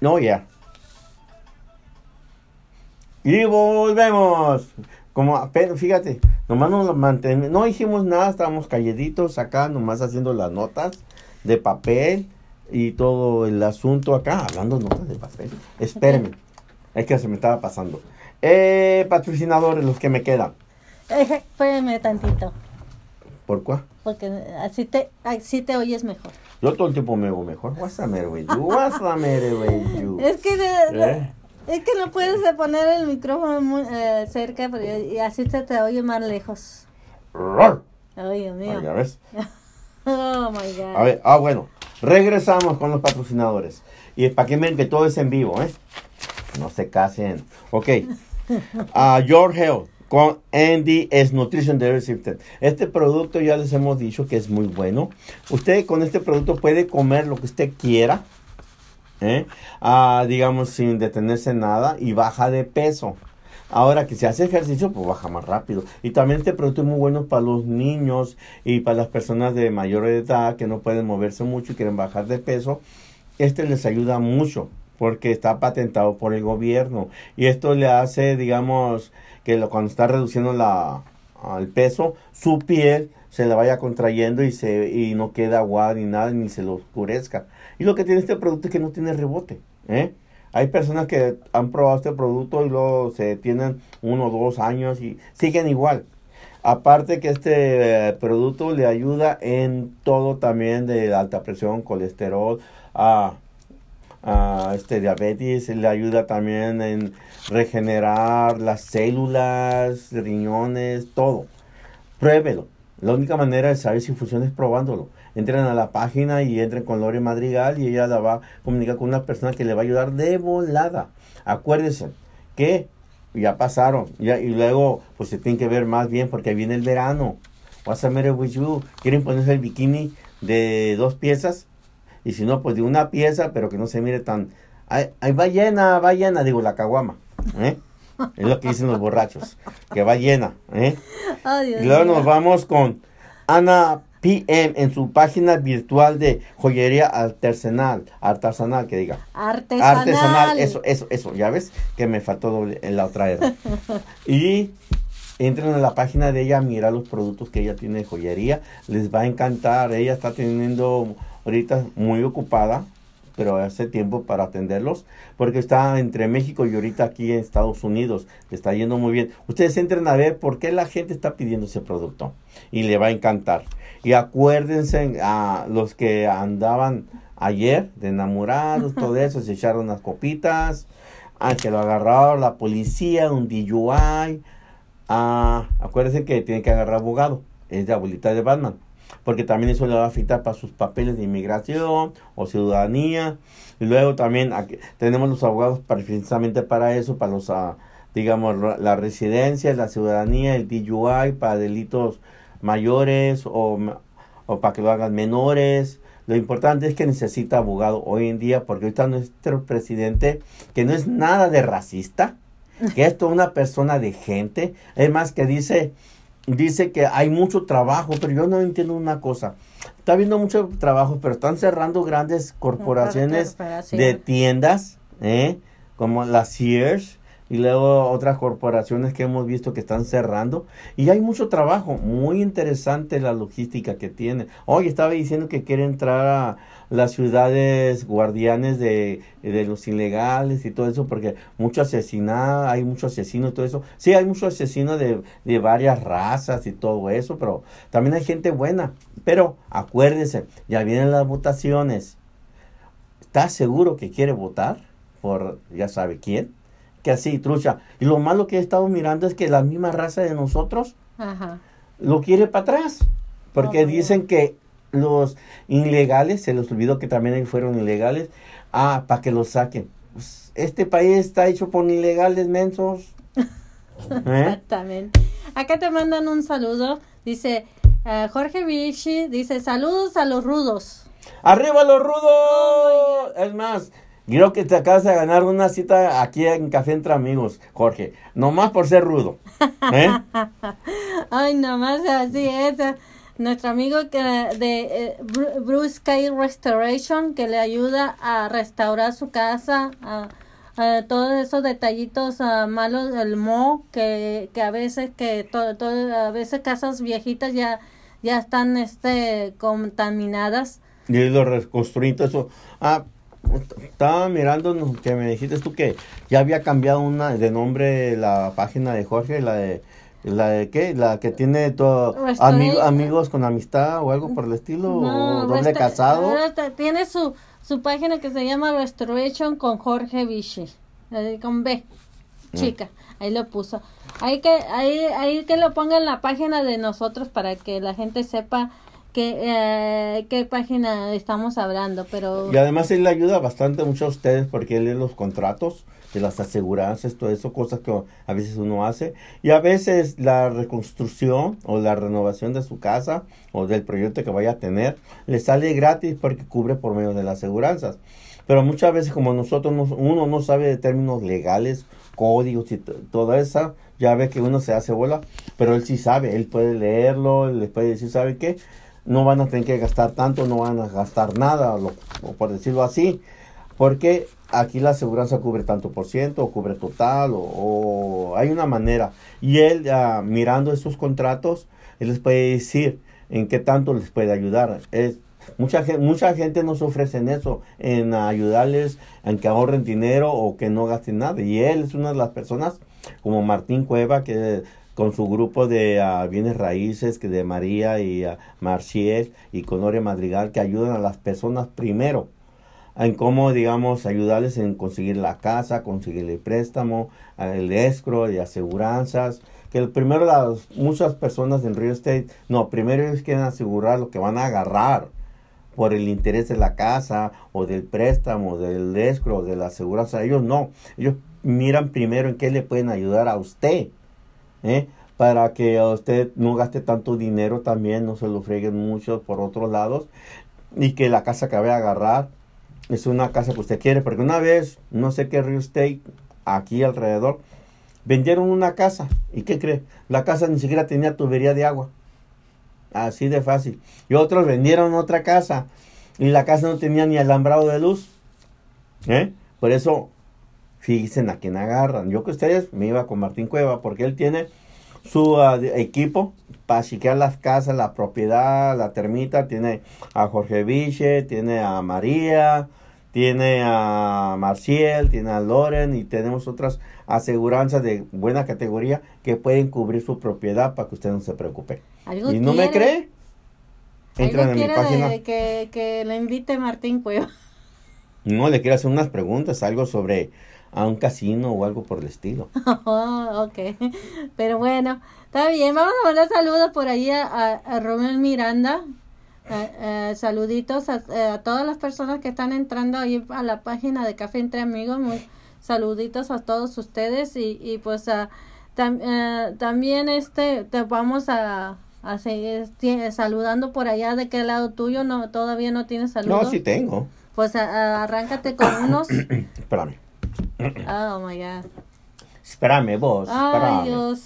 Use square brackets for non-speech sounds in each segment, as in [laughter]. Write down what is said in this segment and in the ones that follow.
No, ya. Y volvemos. Como, pero fíjate, nomás nos mantenemos, no hicimos nada, estábamos calladitos acá, nomás haciendo las notas de papel y todo el asunto acá, hablando notas de papel. Espérenme, [laughs] es que se me estaba pasando. Eh, patrocinadores, los que me quedan. [laughs] Espérame tantito, ¿Por cuál? Porque así te, así te oyes mejor. Yo todo el tiempo me hago mejor. What's the matter with you? What's the matter with you? Es que, ¿Eh? es que no puedes poner el micrófono muy eh, cerca porque- y así se te oye más lejos. Ay, Dios mío. Ah, ya ves. [laughs] Oh, my God. A ver, ah, bueno. Regresamos con los patrocinadores. Y para que ven que todo es en vivo, ¿eh? No se casen. Ok. [laughs] A Your Health con Andy es Nutrition Diversity. Este producto ya les hemos dicho que es muy bueno. Usted con este producto puede comer lo que usted quiera. ¿eh? Ah, digamos sin detenerse en nada y baja de peso. Ahora que se hace ejercicio, pues baja más rápido. Y también este producto es muy bueno para los niños y para las personas de mayor edad que no pueden moverse mucho y quieren bajar de peso. Este les ayuda mucho porque está patentado por el gobierno. Y esto le hace, digamos, que cuando está reduciendo la, el peso, su piel se le vaya contrayendo y, se, y no queda aguada ni nada, ni se lo oscurezca. Y lo que tiene este producto es que no tiene rebote. ¿eh? Hay personas que han probado este producto y luego se tienen uno o dos años y siguen igual. Aparte que este eh, producto le ayuda en todo también de alta presión, colesterol, a, a este diabetes, le ayuda también en regenerar las células, riñones, todo. Pruébelo. La única manera de saber si funciona es probándolo. Entren a la página y entren con Lore Madrigal y ella la va a comunicar con una persona que le va a ayudar de volada. Acuérdense que ya pasaron ya, y luego pues se tienen que ver más bien porque viene el verano. What's the matter with you? ¿Quieren ponerse el bikini de dos piezas? Y si no, pues de una pieza, pero que no se mire tan... Ay, ay, va llena, va llena, digo, la caguama. ¿eh? Es lo que dicen los borrachos, que va llena. ¿eh? Oh, Y luego nos vamos con Ana PM en su página virtual de joyería artesanal, artesanal que diga. Artesanal. Artesanal, eso, eso, eso, ya ves que me faltó doble en la otra era. [laughs] y entren a la página de ella a mirar los productos que ella tiene de joyería, les va a encantar, ella está teniendo ahorita muy ocupada, pero hace tiempo para atenderlos, porque está entre México y ahorita aquí en Estados Unidos, está yendo muy bien. Ustedes entren a ver por qué la gente está pidiendo ese producto y le va a encantar. Y acuérdense a los que andaban ayer de enamorados, todo eso, se echaron unas copitas, a que lo agarraron la policía, un DUI. Ah, acuérdense que tiene que agarrar abogado, es de abuelita de Batman, porque también eso le va a afectar para sus papeles de inmigración o ciudadanía. Y luego también tenemos los abogados precisamente para eso, para los, ah, digamos, la residencia, la ciudadanía, el DUI, para delitos mayores o, o para que lo hagan menores. Lo importante es que necesita abogado hoy en día, porque ahorita nuestro presidente, que no es nada de racista, que es toda una persona de gente, es más que dice, dice que hay mucho trabajo, pero yo no entiendo una cosa. Está habiendo mucho trabajo, pero están cerrando grandes corporaciones de tiendas, ¿eh? como las Sears y luego otras corporaciones que hemos visto que están cerrando. Y hay mucho trabajo, muy interesante la logística que tiene. Hoy estaba diciendo que quiere entrar a las ciudades guardianes de, de los ilegales y todo eso, porque mucho asesinado, hay mucho asesino y todo eso. Sí, hay mucho asesino de, de varias razas y todo eso, pero también hay gente buena. Pero acuérdense, ya vienen las votaciones. ¿Está seguro que quiere votar por ya sabe quién? Que así, trucha. Y lo malo que he estado mirando es que la misma raza de nosotros Ajá. lo quiere para atrás. Porque Oh, dicen que los ilegales, se les olvidó que también ahí fueron ilegales, ah, para que los saquen. Pues, este país está hecho por ilegales mensos. [laughs] ¿Eh? Exactamente. Acá te mandan un saludo. Dice eh, Jorge Vichy, dice saludos a los rudos. ¡Arriba los rudos! es más, creo que te acabas de ganar una cita aquí en Café Entre Amigos, Jorge. Nomás por ser rudo. ¿Eh? [laughs] Ay, nomás así es. Nuestro amigo que de eh, Bru- Bruce Sky Restoration que le ayuda a restaurar su casa, a, a todos esos detallitos ah, malos del mo que, que a veces que to- to- a veces casas viejitas ya ya están este contaminadas. Y lo reconstruí todo eso. Ah, estaba mirando que me dijiste tú que ya había cambiado una de nombre la página de Jorge, la de la de qué, la que tiene ami- amigos con amistad o algo por el estilo, o doble casado. tiene su su página que se llama Restoration con Jorge Vichy, con B, Mm. chica, ahí lo puso. Hay que ahí ahí que lo ponga en la página de nosotros para que la gente sepa que eh, qué página estamos hablando, pero Y además él le ayuda bastante mucho a ustedes porque él lee los contratos de las aseguranzas, todo eso, cosas que a veces uno hace. Y a veces la reconstrucción o la renovación de su casa o del proyecto que vaya a tener le sale gratis porque cubre por medio de las aseguranzas. Pero muchas veces como nosotros, no- uno no sabe de términos legales, códigos y t- todo eso, ya ve que uno se hace bola, pero él sí sabe, él puede leerlo, le puede decir, ¿sabe qué? no van a tener que gastar tanto, no van a gastar nada, o por decirlo así, porque aquí la aseguranza cubre tanto por ciento, o cubre total, o, hay una manera. Y él, ah, mirando esos contratos, él les puede decir en qué tanto les puede ayudar. Es, mucha, mucha gente nos ofrece eso, en ayudarles, en que ahorren dinero o que no gasten nada. Y él es una de las personas, como Martín Cueva, que con su grupo de ah, bienes raíces, que de María y ah, Marciel y Conoria Madrigal, que ayudan a las personas primero en cómo, digamos, ayudarles en conseguir la casa, conseguir el préstamo, el escro de aseguranzas. Que primero, las, muchas personas en real estate, no, primero ellos quieren asegurar lo que van a agarrar por el interés de la casa o del préstamo, del escro, de la aseguranza. Ellos no, ellos miran primero en qué le pueden ayudar a usted. ¿eh? para que a usted no gaste tanto dinero también, no se lo freguen mucho por otros lados y que la casa que vaya a agarrar es una casa que usted quiere, porque una vez, no sé qué real estate aquí alrededor, vendieron una casa y ¿qué cree? La casa ni siquiera tenía tubería de agua, así de fácil. Y otros vendieron otra casa y la casa no tenía ni alambrado de luz, ¿eh? Por eso fíjense a quién agarran. Yo que ustedes me iba con Martín Cueva porque él tiene su uh, equipo para chequear las casas, la propiedad, la termita. Tiene a Jorge Viche, tiene a María, tiene a Marciel, tiene a Loren y tenemos otras aseguranzas de buena categoría que pueden cubrir su propiedad para que usted no se preocupe. algo ¿Y no me cree? Entran en mi página. de que, que le invite Martín Cueva. No, le quiero hacer unas preguntas, algo sobre a un casino o algo por el estilo. [laughs] Oh, ok. Pero bueno, está bien. Vamos a mandar saludos por ahí a, a, a Romel Miranda. Eh, eh, saluditos a, eh, a todas las personas que están entrando ahí a la página de Café Entre Amigos. Muy, saluditos a todos ustedes y, y pues a, tam- eh, también este te vamos a, a seguir saludando por allá de qué lado tuyo no todavía no tienes saludos. No, sí tengo. Pues arráncate con [coughs] unos. Espérame. Oh my god. Espérame vos. Ay, espérame. Dios.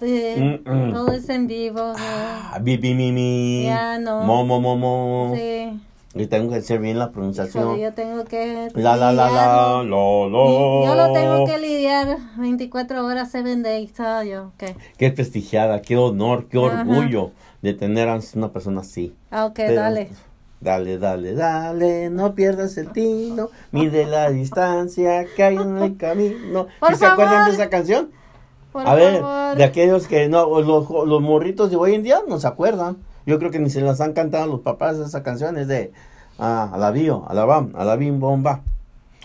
Sí, Mm, mm. Todo es en vivo. Ah, Bibi Mimi. Ya, no. Momo Momo. Sí. Y tengo que hacer bien la pronunciación. Híjole, yo tengo que. La la la la lo lo. Yo lo tengo que lidiar 24 horas, 7 days, todo yo. Ok. Qué prestigiada, qué honor, qué Ajá. orgullo de tener a una persona así. Ah, ok, Pero- dale. Dale, dale, dale, no pierdas el tino, mide la distancia que hay en el camino. Por ¿Sí se acuerdan de esa canción? Por a ver, favor. de aquellos que no, los, los morritos de hoy en día no se acuerdan. Yo creo que ni se las han cantado los papás esa canción, es de ah, Alabío, Alabam, Alabim Bomba.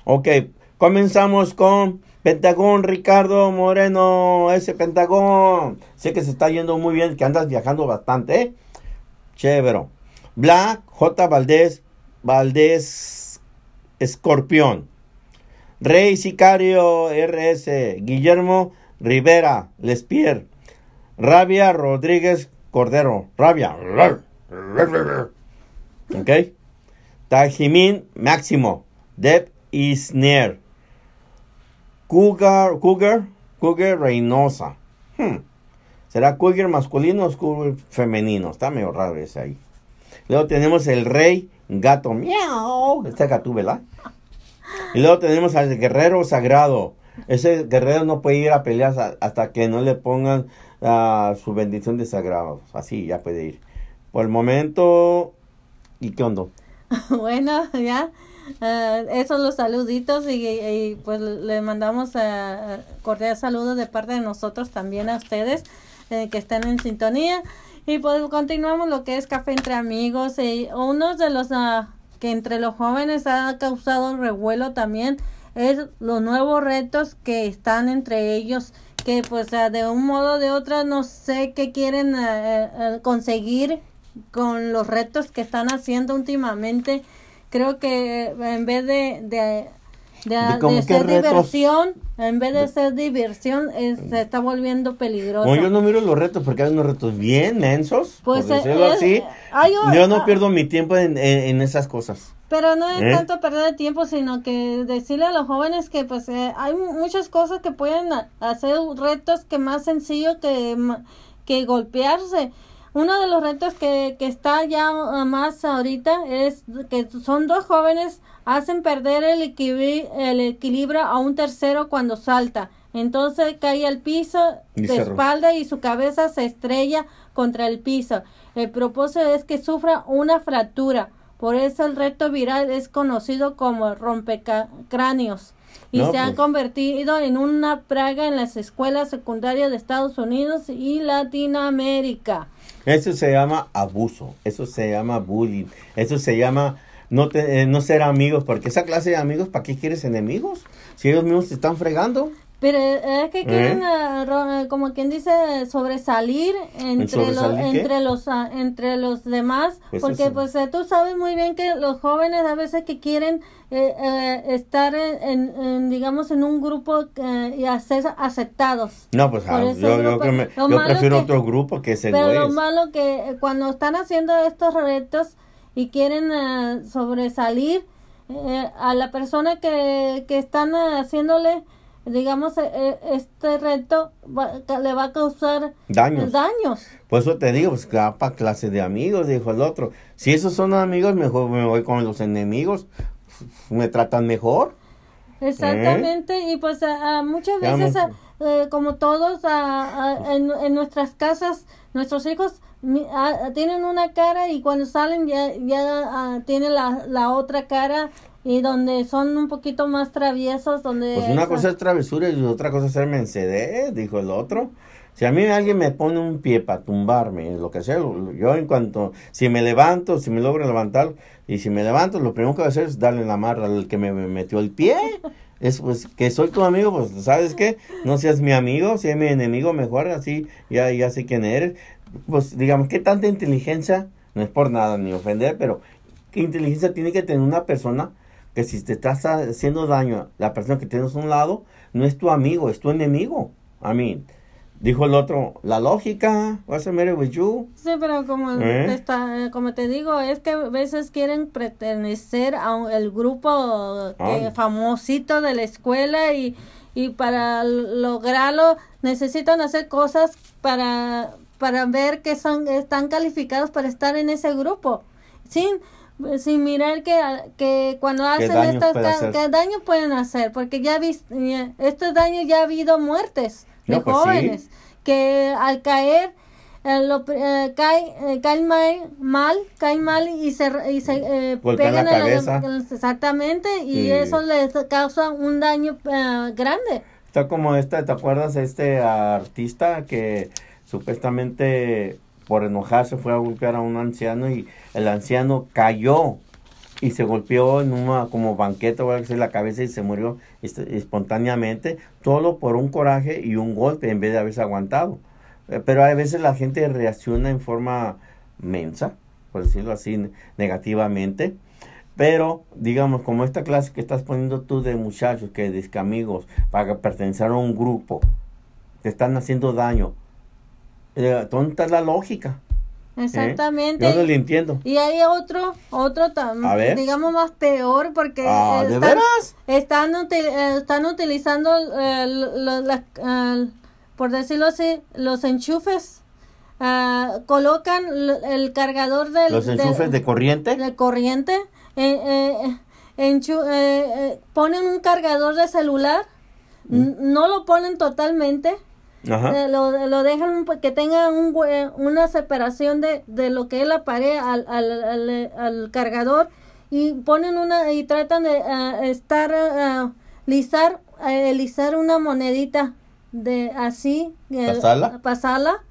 Ok, comenzamos con Pentagón Ricardo Moreno, ese Pentagón. Sé que se está yendo muy bien, que andas viajando bastante, ¿eh? Chévere. Black, J. Valdés, Valdés Escorpión. Rey Sicario RS, Guillermo Rivera Lespier, Rabia Rodríguez Cordero, Rabia. Ok. Tajimín Máximo, Deb Isner, Cougar, Cougar, Cougar Reynosa, hmm. ¿Será cougar masculino o cougar femenino? Está medio raro ese ahí. Luego tenemos el rey gato. Miau. Este gato, ¿verdad? Y luego tenemos al guerrero sagrado. Ese guerrero no puede ir a pelear hasta- que no le pongan ah, su bendición de sagrado. Así ya puede ir. Por el momento... ¿Y qué onda? [laughs] Bueno, ya. eh, esos los saluditos y, y, pues le mandamos eh, cordial saludos de parte de nosotros también a ustedes eh, que estén en sintonía. Y pues continuamos lo que es café entre amigos. Y uno de los ah, que entre los jóvenes ha causado revuelo también es los nuevos retos que están entre ellos que pues de un modo o de otro no sé qué quieren ah, eh, eh, conseguir con los retos que están haciendo últimamente. Creo que eh, en vez de, de, ¿De ser retos? diversión en vez de ser diversión eh, se está volviendo peligroso yo no miro los retos porque hay unos retos bien mensos, Pues, por decirlo eh, así. eh, hay un- yo no ah. pierdo mi tiempo en, en- en esas cosas. Pero no es ¿Eh? tanto perder el tiempo, sino que decirle a los jóvenes que pues eh, hay mu- muchas cosas que pueden hacer retos que más sencillo que, que golpearse. Uno de los retos que, que está ya ah, más ahorita es que son dos jóvenes hacen perder el, equilibri- el equilibrio a un tercero cuando salta. Entonces cae al piso Y de espalda y su cabeza se estrella contra el piso. El propósito es que sufra una fractura. Por eso el reto viral es conocido como rompecráneos y No, se ha pues. convertido en una praga en las escuelas secundarias de Estados Unidos y Latinoamérica. Eso se llama abuso, eso se llama bullying, eso se llama no, te- eh, no ser amigos, porque esa clase de amigos, ¿para qué quieres enemigos? Si ellos mismos se están fregando. Pero eh, es que quieren, ¿Eh? ro- eh, como quien dice, sobresalir entre, los, entre, los, ah, entre los demás, Pues porque eso. pues eh, tú sabes muy bien que los jóvenes a veces que quieren eh, eh, estar en, digamos, en un grupo eh, y ser aceptados. No, pues ah, yo, yo, que me- yo prefiero que- otro grupo que ese Pero lo güey. malo que eh, cuando están haciendo estos retos y quieren eh, sobresalir eh, a la persona que, que están eh, haciéndole, digamos, eh, eh, este reto va- le va a causar Daños. daños. Por eso te digo, pues para clase de amigos, dijo el otro. Si esos son amigos, mejor me voy con los enemigos. Me tratan mejor. Exactamente, y pues a- a muchas veces, a- eh, como todos, a- en, en nuestras casas, nuestros hijos mi- a- a- tienen una cara y cuando salen ya, ya ah, tienen la, la otra cara y donde son un poquito más traviesos, donde... Pues una esa- cosa es travesura y otra cosa es ser mencedez, dijo el otro. Si a mí alguien me pone un pie para tumbarme, lo que sea, yo en cuanto, si me levanto, si me logro levantar, y si me levanto, lo primero que voy a hacer es darle la marra al que me, me metió el pie. Es pues que soy tu amigo, pues sabes qué, no seas mi amigo, si es mi enemigo, mejor así, ya, ya sé quién eres. Pues digamos, ¿qué tanta inteligencia? No es por nada ni ofender, pero ¿qué inteligencia tiene que tener una persona que si te estás haciendo daño, la persona que tienes a un lado, no es tu amigo, es tu enemigo? A mí, dijo el otro, la lógica, what's the matter with you? Sí, pero como, ¿Eh? te está, como te digo, es que a veces quieren pertenecer a un- el grupo que, Ah. famosito de la escuela y, y para lograrlo necesitan hacer cosas para, para ver que son están calificados para estar en ese grupo. Sin, sin mirar que, que cuando hacen daños estas puede ca- hacer? qué daño pueden hacer, porque ya ya- estos daños ya ha habido muertes de No, pues sí. jóvenes que al caer eh, lo, eh, cae, eh, caen mal, mal, caen mal y se, y se eh, la pegan en cabeza. en- exactamente y eso les causa un daño grande. Está como esta, ¿te acuerdas de este artista que supuestamente por enojarse fue a golpear a un anciano y el anciano cayó y se golpeó en una como banqueta o algo así la cabeza y se murió espontáneamente, todo por un coraje y un golpe en vez de haberse aguantado. Eh, Pero a veces la gente reacciona en forma mensa, por decirlo así, ne- negativamente. Pero, digamos, como esta clase que estás poniendo tú de muchachos, que de amigos, para pertenecer a un grupo, te están haciendo daño. Eh, ¿Dónde está la lógica? ¿Eh? Exactamente. Yo no le entiendo. Y hay otro, otro A también, ver. digamos más peor porque Ah, eh, ¿de están, veras? están, uti- eh, están utilizando eh, lo- la- eh, por decirlo así, los enchufes. ah, colocan el cargador del, Los del- enchufes de corriente. de corriente, eh, eh, enchu- eh, eh, ponen un cargador de celular, n- no lo ponen totalmente, Ajá. eh, lo, lo dejan po- que tenga un, una separación de, de lo que es la pared al, al, al- al cargador y ponen una y tratan de ah, estar ah, lisar eh, lisar una monedita de así eh, ¿Pasarla? pasarla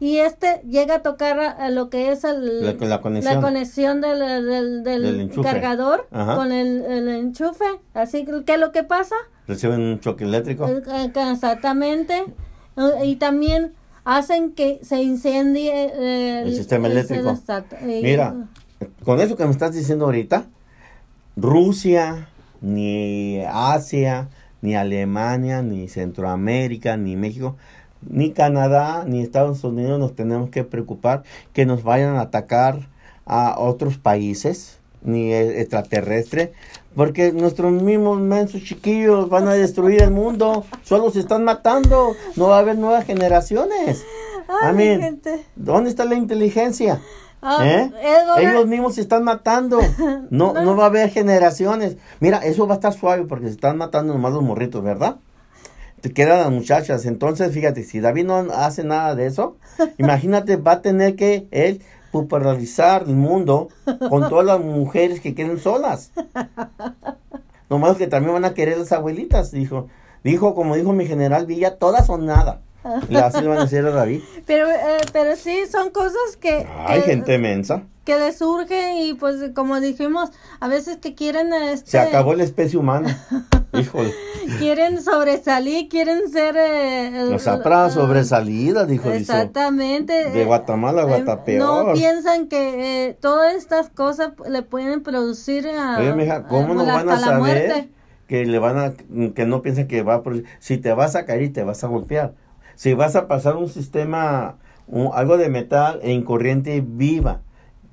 y este llega a tocar a, a lo que es el, La- la conexión. conexión del, del, del Del enchufe. cargador Ajá. con el, el enchufe así que ¿qué es lo que pasa Reciben un choque eléctrico. eh, eh, Exactamente. Eh, Y también hacen que se incendie eh, El sistema eléctrico. Y- Mira, con eso que me estás diciendo ahorita, Rusia, ni Asia, ni Alemania, ni Centroamérica, ni México, ni Canadá, ni Estados Unidos nos tenemos que preocupar que nos vayan a atacar a otros países, ni e- extraterrestre, porque nuestros mismos mensos chiquillos van a destruir el mundo, solo se están matando, no va a haber nuevas generaciones. Amén. ¿Dónde está la inteligencia? Ah, ¿Eh? Ellos mismos se están matando. [laughs] No, no va a haber generaciones. Mira, eso va a estar suave porque se están matando nomás los morritos, ¿verdad? Te quedan las muchachas. Entonces, fíjate, si David no hace nada de eso, [laughs] imagínate, va a tener que él popularizar el mundo con todas las mujeres que queden solas. Nomás que también van a querer las abuelitas, dijo. Dijo, como dijo mi general Villa, todas son nada. Le a decir a David. [laughs] Pero, eh, pero sí, son cosas que, Ay, que, gente mensa. que les surge y pues como dijimos, a veces que quieren este, Se acabó la especie humana. [laughs] Híjole. quieren sobresalir, quieren ser eh, Los apras ah, sobresalida, dijo. Exactamente. De eh, Guatemala a eh, Guatapeor. No piensan que eh, todas estas cosas le pueden producir a, Oye, mija, ¿cómo a- no van a saber muerte? que le van a, que no piensan que va a producir? Si te vas a caer y te vas a golpear. Si vas a pasar un sistema, un- algo de metal en corriente viva,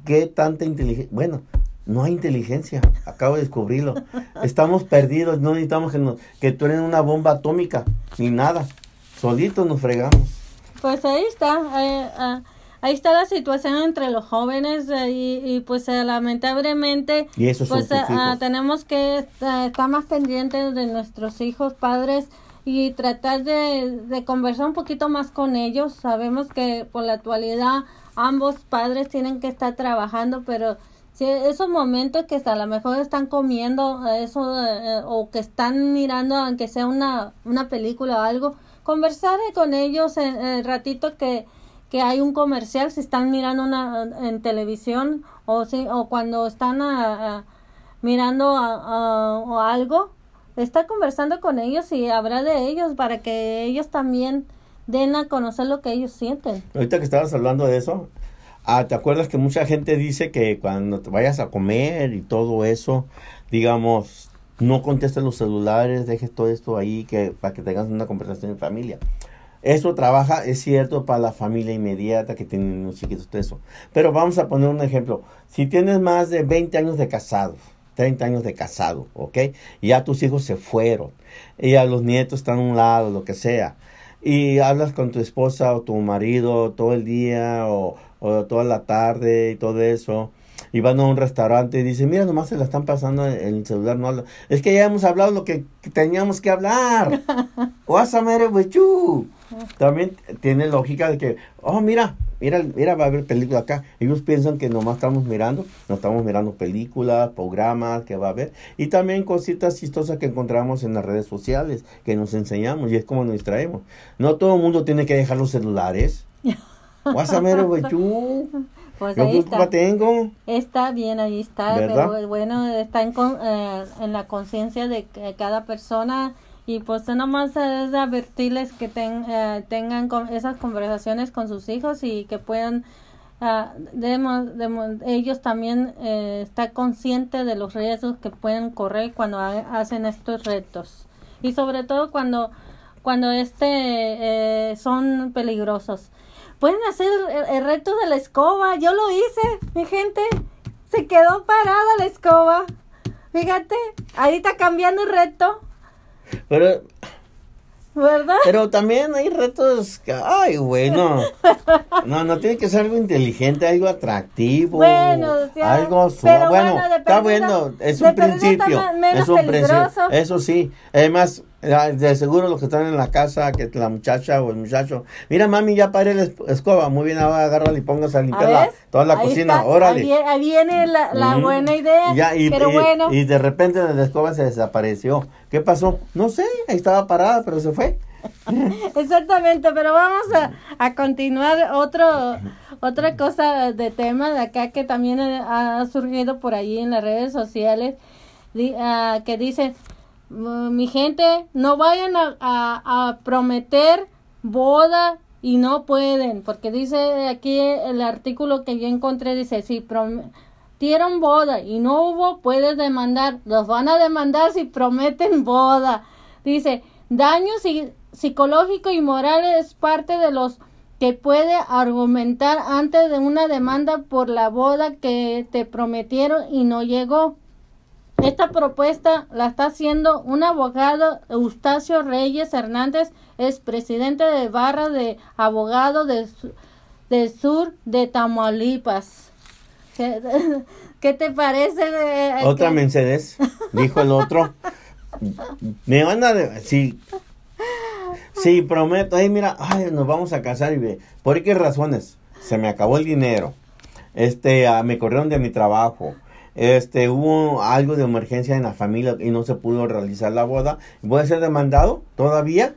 ¿qué tanta inteligencia? Bueno, no hay inteligencia, acabo de descubrirlo. [laughs] Estamos perdidos, no necesitamos que, nos, que una bomba atómica, ni nada. Solitos nos fregamos. Pues ahí está, eh, ah, ahí está la situación entre los jóvenes eh, y, y, pues eh, lamentablemente Y pues ah, hijos. tenemos que estar más pendientes de nuestros hijos, padres y tratar de, de conversar un poquito más con ellos. Sabemos que por la actualidad ambos padres tienen que estar trabajando, pero si esos momentos que a lo mejor están comiendo eso eh, o que están mirando aunque sea una, una película o algo, conversar con ellos en el ratito que, que hay un comercial, si están mirando una en televisión o si, o cuando están a- a- mirando a- a- o algo, está conversando con ellos y hablar de ellos para que ellos también den a conocer lo que ellos sienten. Ahorita que estabas hablando de eso, ah, ¿te acuerdas que mucha gente dice que cuando te vayas a comer y todo eso, digamos, no contestes los celulares, dejes todo esto ahí que para que tengas una conversación en familia? Eso trabaja, es cierto, para la familia inmediata que tienen unos chiquitos, todo eso. Pero vamos a poner un ejemplo. Si tienes más de 20 años de casados, 30 años de casado, ¿ok? Y ya tus hijos se fueron, y ya los nietos están a un lado, lo que sea. Y hablas con tu esposa o tu marido todo el día o, o toda la tarde y todo eso. Y van a un restaurante y dicen, mira, nomás se la están pasando en el celular, no habla. Es que ya hemos hablado lo que que teníamos que hablar. [laughs] What's the matter with you? También tiene lógica de que, oh, mira, mira, mira, va a haber película acá. Ellos piensan que nomás estamos mirando, no estamos mirando películas, programas que va a haber. Y también cositas chistosas que encontramos en las redes sociales, que nos enseñamos y es como nos distraemos. No todo el mundo tiene que dejar los celulares. Matter with you? Pues ahí está. tengo. Está bien, ahí está, ¿Verdad? pero bueno, está en, con- eh, en la conciencia de cada persona y pues nomás es advertirles que ten- eh, tengan esas conversaciones con sus hijos y que puedan demo- ellos también eh, estar conscientes de los riesgos que pueden correr cuando ha- hacen estos retos. Y sobre todo cuando cuando este eh, son peligrosos. Pueden hacer el reto de la escoba. Yo lo hice mi gente. Se quedó parada la escoba. Fíjate ahí está cambiando el reto Pero ¿Verdad? Pero también hay retos que, ay, güey, no. No, tiene que ser algo inteligente, algo atractivo. Bueno, sea, algo su- pero bueno, bueno, está bueno, es un principio. Es un principio. peligroso. Eso sí. Además, de seguro los que están en la casa, que la muchacha o el muchacho, mira mami, ya paré la es- escoba, muy bien, ahora agárrala y póngase a limpiar toda la Ahí cocina, está, órale. Ahí, ahí viene la, la buena idea. Ya, y, pero y- bueno, y de repente la escoba se desapareció. ¿Qué pasó? No sé, ahí estaba parada, pero se fue. [laughs] exactamente, pero vamos a, a continuar otro otra cosa de tema de acá que también ha surgido por ahí en las redes sociales di- ah, que dice "Mm, mi gente no vayan a, a- a prometer boda y no pueden porque dice aquí el artículo que yo encontré dice si prometieron boda y no hubo puedes demandar los van a demandar si prometen boda dice daño psi- psicológico y moral es parte de los que puede argumentar antes de una demanda por la boda que te prometieron y no llegó. Esta propuesta la está haciendo un abogado, Eustacio Reyes Hernández, es presidente de barra de abogados de, de Sur de Tamaulipas. ¿Qué, [laughs] qué te parece? de- Otra que- Mercedes, dijo el otro. [laughs] Me van a... de- Sí, sí, prometo. Ay, mira, ay, nos vamos a casar y ve. ¿Por qué razones? Se me acabó el dinero. Este, ah, me corrieron de mi trabajo. Este, hubo algo de emergencia en la familia y no se pudo realizar la boda. ¿Voy a ser demandado todavía?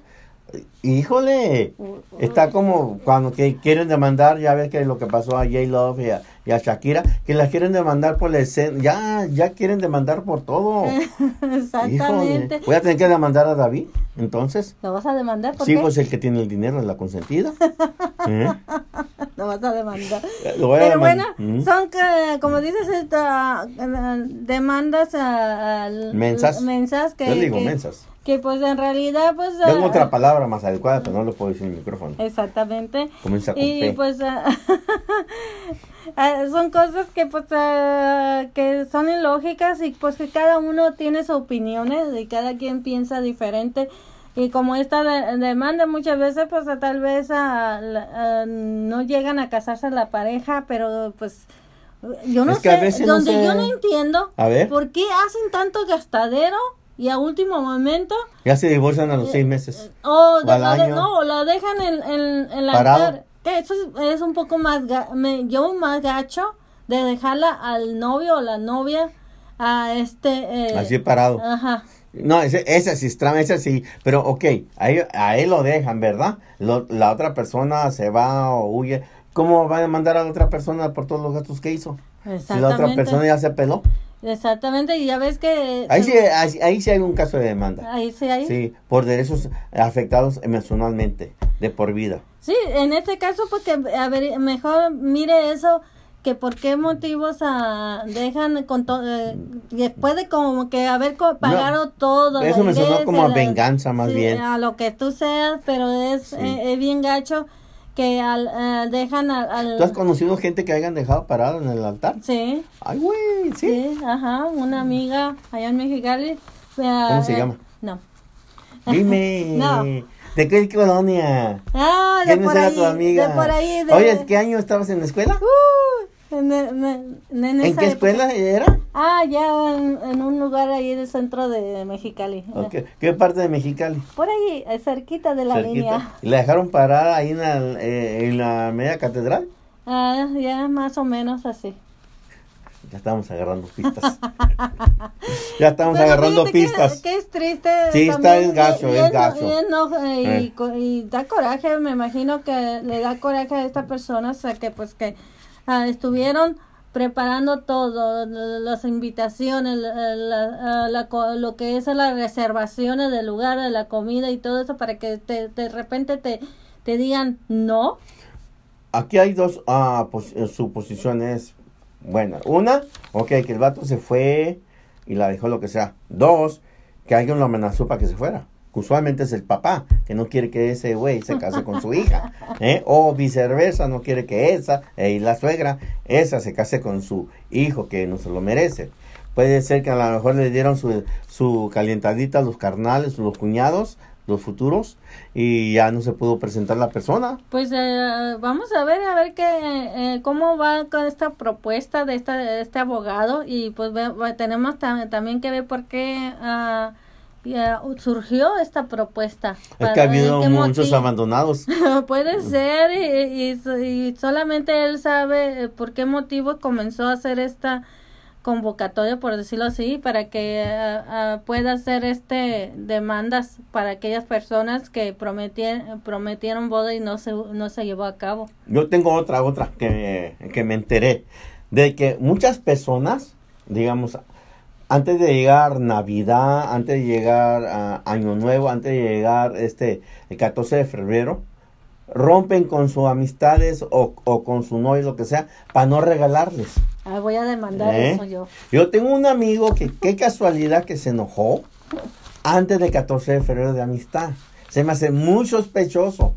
Híjole, está como cuando que quieren demandar, ya ves que lo que pasó a J Love y a, y a Shakira, que las quieren demandar por la escena, ya, ya quieren demandar por todo. [laughs] Exactamente. Híjole, voy a tener que demandar a David, entonces. ¿Lo vas a demandar? ¿Por Sí, qué? pues el que tiene el dinero es la consentida. [laughs] ¿Eh? Lo vas a demandar. Lo voy a Pero bueno, ¿Mm? son que, como dices, esta, eh, demandas a, al- Mensas. mensas que, Yo digo que, mensas. que, pues en realidad pues Tengo otra palabra más adecuada, pero no lo puedo decir en el micrófono. exactamente Comienza con y P. pues [laughs] ah, son cosas que pues ah, que son ilógicas y pues que cada uno tiene sus opiniones y cada quien piensa diferente y como esta de- demanda muchas veces pues ah, tal vez no llegan a casarse la pareja pero pues yo no Es que a sé no donde sé. yo no entiendo A ver. por qué hacen tanto gastadero y a último momento Ya se divorcian a los seis meses. o la de- no, la dejan en, en, en la. Que eso es, es un poco más, ga- me, yo más gacho de dejarla al novio o la novia a este... eh, Así parado. Ajá. No, ese, ese sí es trama, ese sí. Pero, ok, ahí, a él lo dejan, ¿verdad? Lo- la otra persona se va o huye. ¿Cómo va a demandar a la otra persona por todos los gastos que hizo? Si la otra Exactamente. persona ya se peló. Exactamente, y ya ves que... Ahí sí, ahí, ahí sí hay un caso de demanda. Ahí sí, ahí. Sí, por derechos afectados emocionalmente, de por vida. Sí, en este caso, pues que a ver, mejor mire eso, que por qué motivos ah, dejan con todo, eh, después de como que haber co- pagado todo. Eso me sonó como a la- venganza más sí, bien. A lo que tú seas, pero es, Sí. eh, es bien gacho que al, eh, dejan al... al- ¿Tú has conocido gente que hayan dejado parado en el altar? sí, Ay, güey, sí. sí, ajá, una amiga allá en Mexicali. ¿Cómo se llama? No. Dime. [laughs] No. ¿De qué colonia? Ah, de ¿Quién por era ahí, tu amiga? de por ahí. De, Oye, ¿qué año estabas en la escuela? Uh, en, en- en ¿En qué época. escuela era? Ah, ya en, un lugar ahí en el centro de Mexicali. ¿Qué parte de Mexicali? Por ahí, eh, cerquita de la Cerquita. línea. ¿Y la dejaron parada ahí en la, eh, en la media catedral? Ah, ya más o menos así. Ya estamos agarrando pistas. [laughs] ya estamos Pero agarrando fíjate que- pistas. Que, es triste. Sí, está, es gacho, y- es gacho. Y, eno- y- Eh. y da coraje, me imagino que le da coraje a estas personas a que pues que ah, estuvieron preparando todo, las invitaciones, la- la- la co- lo que es las reservaciones del lugar, de la comida y todo eso para que te, de repente te, te digan no. Aquí hay dos ah, pos- eh, suposiciones buenas. Una, ok, que el vato se fue y la dejó lo que sea. Dos, que alguien lo amenazó para que se fuera. Que Usualmente es el papá, que no quiere que ese güey se case con su hija. [laughs] ¿eh? O viceversa, no quiere que esa, eh, y la suegra, esa se case con su hijo, que no se lo merece. Puede ser que a lo mejor le dieron su, su calientadita a los carnales, los cuñados, los futuros, y ya no se pudo presentar la persona. Pues eh, vamos a ver, a ver qué, eh, cómo va con esta propuesta de, esta, de este abogado y pues ve- tenemos tam- también que ver por qué ah, ya surgió esta propuesta. Es que ha habido muchos motivo. [laughs] abandonados. [laughs] Puede ser y, y solamente él sabe eh, por qué motivo comenzó a hacer esta convocatoria, por decirlo así, para que ah, ah, pueda hacer este demandas para aquellas personas que prometieron, prometieron boda y no se, no se llevó a cabo. Yo tengo otra, otra que, que me enteré de que muchas personas, digamos, antes de llegar Navidad, antes de llegar a Año Nuevo, antes de llegar este el 14 de febrero, rompen con sus amistades o, o con su novio, lo que sea, para no regalarles. Ah, voy a demandar ¿Eh? eso yo. Yo tengo un amigo que, qué casualidad que se enojó antes del 14 de febrero de amistad. Se me hace muy sospechoso.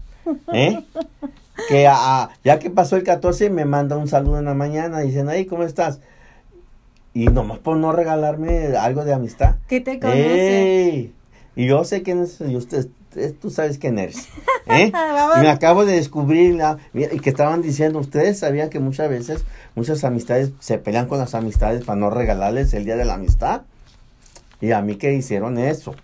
¿eh? [laughs] Que ah, ya que pasó el 14 me manda un saludo en la mañana diciendo, hey, ¿cómo estás? Y nomás por no regalarme algo de amistad. ¿Qué te conoce? ¡Ey! Y yo sé quién es, y usted- tú sabes quién eres. [laughs] ¿eh? Y me acabo de descubrir la- y que estaban diciendo, ustedes sabían que muchas veces muchas amistades se pelean con las amistades para no regalarles el día de la amistad. Y a mí que hicieron eso,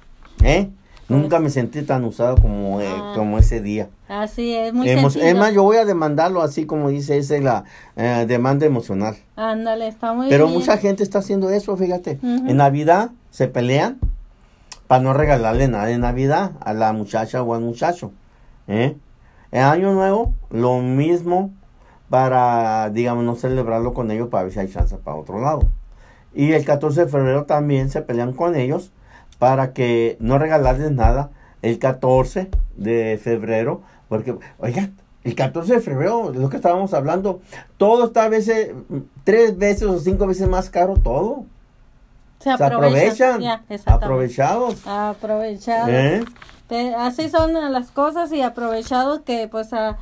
¿eh? Nunca me sentí tan usado como, eh, Ah. como ese día. Así es, muy Emo- sencillo. es más, yo voy a demandarlo así como dice, esa es la eh, demanda emocional. Ándale, está muy Pero bien. mucha gente está haciendo eso, fíjate. Ujú. En Navidad se pelean para no regalarle nada de Navidad a la muchacha o al muchacho. ¿eh? En Año Nuevo, lo mismo para, digamos, no celebrarlo con ellos para ver si hay chance para otro lado. Y el 14 de febrero también se pelean con ellos para que no regalarles nada el 14 de febrero. Porque, oiga, el 14 de febrero, lo que estábamos hablando, todo está a veces, tres veces o cinco veces más caro todo. Se Se aprovechan. aprovechan. Ya, exactamente. aprovechados. Aprovechados. ¿eh? Así son las cosas y aprovechados que pues a-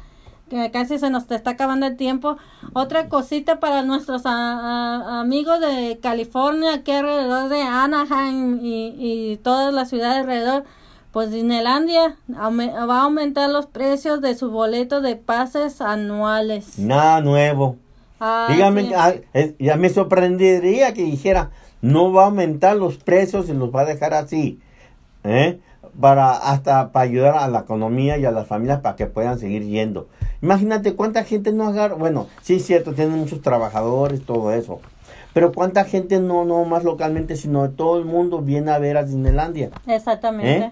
que casi se nos está acabando el tiempo. Otra cosita para nuestros a- a- amigos de California, aquí alrededor de Anaheim y, y toda la ciudad alrededor, pues Disneylandia va a aumentar los precios de sus boletos de pases anuales. Nada nuevo. Ah, Dígame, sí. ah, ya me sorprendería que dijera, no va a aumentar los precios y los va a dejar así. ¿eh? Para, hasta para ayudar a la economía y a las familias para que puedan seguir yendo. Imagínate cuánta gente no agarra, bueno, sí es cierto, tienen muchos trabajadores, todo eso. Pero cuánta gente no, no más localmente, sino todo el mundo viene a ver a Disneylandia. Exactamente. ¿Eh?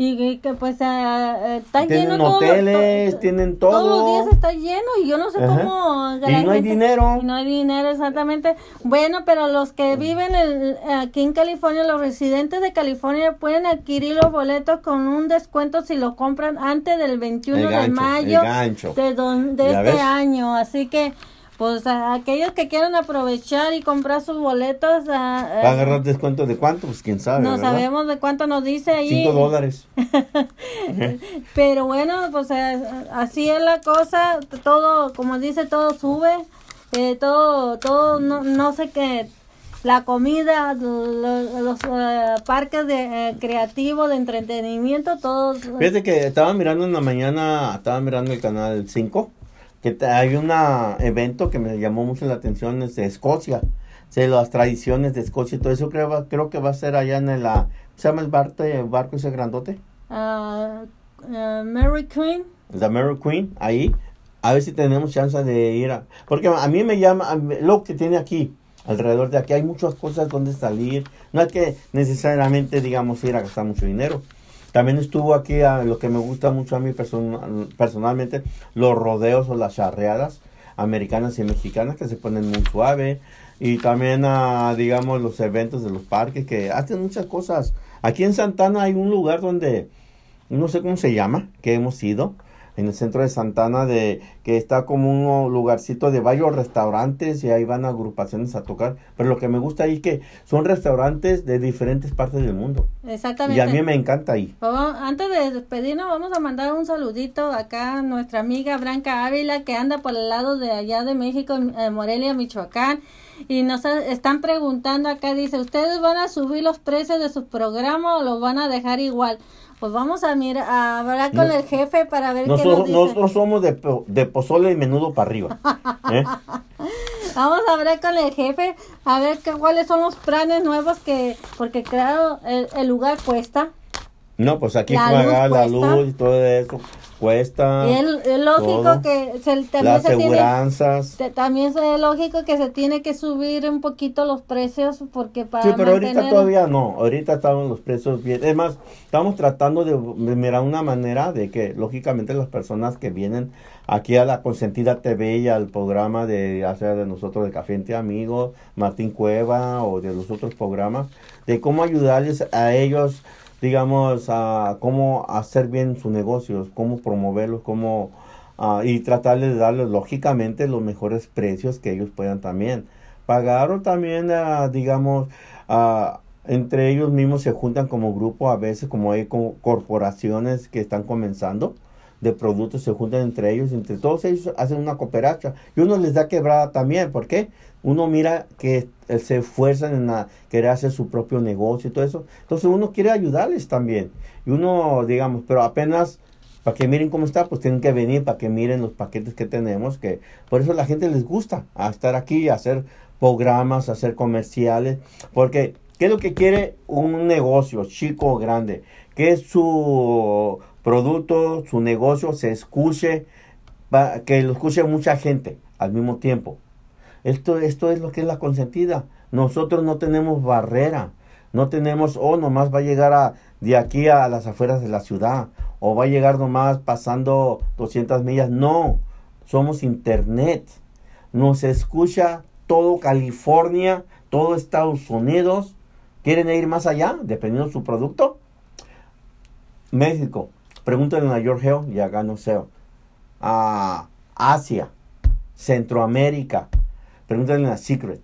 Y, que pues ah, eh, está Tienen lleno todo- hoteles, to- tienen Todos los todo. días está lleno y yo no sé Ajá. cómo. Y no hay dinero. Y no hay dinero, exactamente. Bueno, pero los que viven el- aquí en California, los residentes de California pueden adquirir los boletos con un descuento si lo compran antes del 21 El de gancho, mayo gancho. de, don- de ¿Ya este ves? año. Así que, pues a aquellos que quieran aprovechar y comprar sus boletos, ¿Va a eh, agarrar descuento de cuánto? Pues quién sabe. no ¿verdad? sabemos de cuánto nos dice ahí. Cinco dólares. [laughs] Pero bueno, pues eh, así es la cosa, todo, como dice, todo sube, eh, todo, todo, no, no sé qué, la comida, lo- lo- los eh, parques de eh, creativos, de entretenimiento, todos. Fíjate que estaba mirando en la mañana, estaba mirando el canal 5, que hay un evento que me llamó mucho la atención, es de Escocia, de las tradiciones de Escocia y todo eso, creo, creo que va a ser allá en el, ah, ¿se llama el barco, el barco ese grandote? ah, ah, Mary Queen, de Mary Queen, ahí, a ver si tenemos chance de ir a, porque a mí me llama, lo que tiene aquí, alrededor de aquí, hay muchas cosas donde salir, no hay que necesariamente, digamos, ir a gastar mucho dinero. También estuvo aquí a lo que me gusta mucho a mí person- personalmente, los rodeos o las charreadas americanas y mexicanas que se ponen muy suave. Y también, ah, digamos, los eventos de los parques que hacen muchas cosas. Aquí en Santana hay un lugar donde, no sé cómo se llama, que hemos ido, en el centro de Santana, de que está como un lugarcito de varios restaurantes y ahí van agrupaciones a tocar. Pero lo que me gusta ahí es que son restaurantes de diferentes partes del mundo. exactamente. Y a mí me encanta ahí. Vamos- antes de despedirnos, vamos a mandar un saludito acá a nuestra amiga Branca Ávila, que anda por el lado de allá de México, en Morelia, Michoacán. Y nos están preguntando acá, dice, ¿ustedes van a subir los precios de sus programas o los van a dejar igual? Pues vamos a mirar, a hablar con el jefe para ver nosotros, qué nos dice. Nosotros somos de, de pozole y menudo para arriba. ¿eh? [laughs] Vamos a hablar con el jefe a ver qué, cuáles son los planes nuevos que, porque claro, el, el lugar cuesta. No, pues aquí pagar la luz y todo eso cuesta. Y es, lógico que se, también las aseguranzas. también es lógico que se tiene que subir un poquito los precios porque para Sí, pero ahorita todavía no. Ahorita estamos los precios bien. Es más, estamos tratando de, mirar una manera de que lógicamente las personas que vienen aquí a la Consentida TV y al programa de ya sea de nosotros de Café Entre Amigos, Martín Cueva o de los otros programas, de cómo ayudarles a ellos digamos, a cómo hacer bien sus negocios, cómo promoverlos, cómo y tratar de darles lógicamente los mejores precios que ellos puedan también pagar o también, digamos, entre ellos mismos se juntan como grupo a veces, como hay como corporaciones que están comenzando de productos se juntan entre ellos, entre todos ellos hacen una cooperacha y uno les da quebrada también, ¿por qué? Uno mira que se esfuerzan en querer hacer su propio negocio y todo eso. Entonces uno quiere ayudarles también. Y uno, digamos, pero apenas para que miren cómo está, pues tienen que venir para que miren los paquetes que tenemos, que por eso la gente les gusta a estar aquí, hacer programas, hacer comerciales, porque ¿qué es lo que quiere un negocio, chico o grande? Que su producto, su negocio se escuche, que lo escuche mucha gente al mismo tiempo. Esto, esto es lo que es la consentida. Nosotros no tenemos barrera. No tenemos, oh, nomás va a llegar de aquí a las afueras de la ciudad. O va a llegar nomás pasando 200 millas. No, somos internet. Nos escucha todo California, todo Estados Unidos. ¿Quieren ir más allá? Dependiendo de su producto. México. Pregúntenle a George y a Gano A Asia. Centroamérica pregúntale a Secret.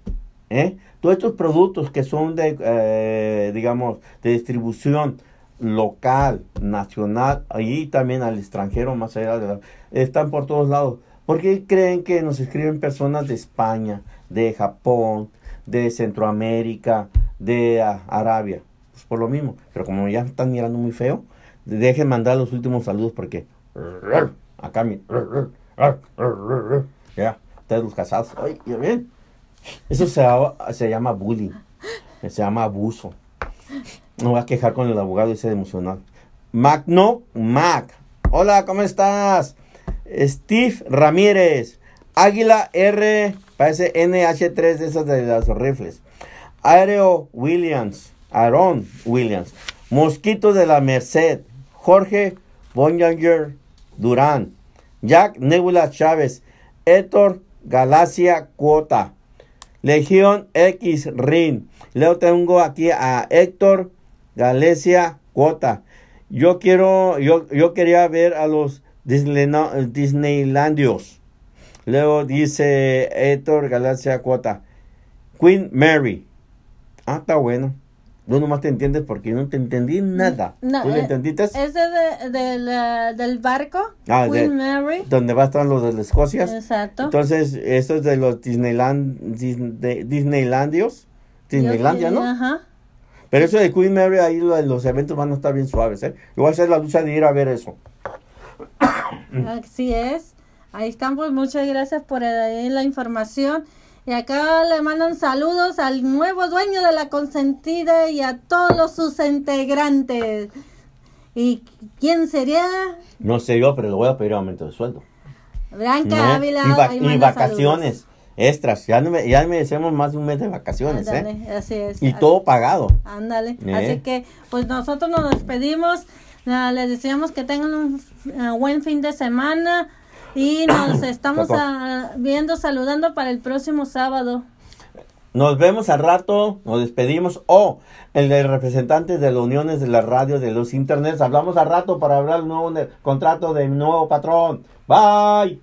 ¿eh? Todos estos productos que son de, eh, digamos, de distribución local, nacional, y también al extranjero, más allá de la, están por todos lados. ¿Por qué creen que nos escriben personas de España, de Japón, de Centroamérica, de ah, Arabia? Pues por lo mismo. Pero como ya están mirando muy feo, dejen mandar los últimos saludos porque [laughs] acá [laughs] ya ustedes los casados, ay, bien. Eso se, se llama bullying, se llama abuso. No voy a quejar con el abogado ese emocional. Mac, no, Mac. Hola, ¿cómo estás? Steve Ramírez. Águila R, parece NH3 de esas de las rifles. Aereo Williams. Aaron Williams. Mosquito de la Merced. Jorge Bonyanger Durán. Jack Nebula Chávez. Héctor Galaxia Cuota. Legión X Rin. Luego tengo aquí a Héctor Galaxia Cuota. Yo quiero, yo, yo quería ver a los Disneylandios. Luego dice Héctor Galaxia Cuota. Queen Mary. Ah, está bueno. Tú nomás te entiendes porque yo no te entendí nada. ¿Tú le eh, entendiste? Ese de, del barco, ah, Queen Mary. Donde va a estar los de las Escocia. Exacto. Entonces, eso es de los Disneyland, Disney, Disneylandios. Disneylandia, ¿no? Ajá. Pero eso de Queen Mary, ahí los eventos van a estar bien suaves, ¿eh? Yo voy a hacer la lucha de ir a ver eso. [coughs] Así es. Ahí están, pues muchas gracias por la información. Y acá le mandan saludos al nuevo dueño de la consentida y a todos sus integrantes. ¿Y quién sería? No sé yo, pero le voy a pedir aumento de sueldo. Blanca Ávila. Y, vacaciones extras. Ya, me, ya merecemos más de un mes de vacaciones. ¿eh? Así es. Y todo pagado. Ándale. ¿Eh? Así que, pues nosotros nos despedimos. les deseamos que tengan un buen fin de semana. Y nos [coughs] estamos viendo, saludando para el próximo sábado. Nos vemos al rato, nos despedimos. O oh, el de representantes de las uniones de las radios de los internets. Hablamos al rato para hablar del nuevo contrato del nuevo patrón. Bye.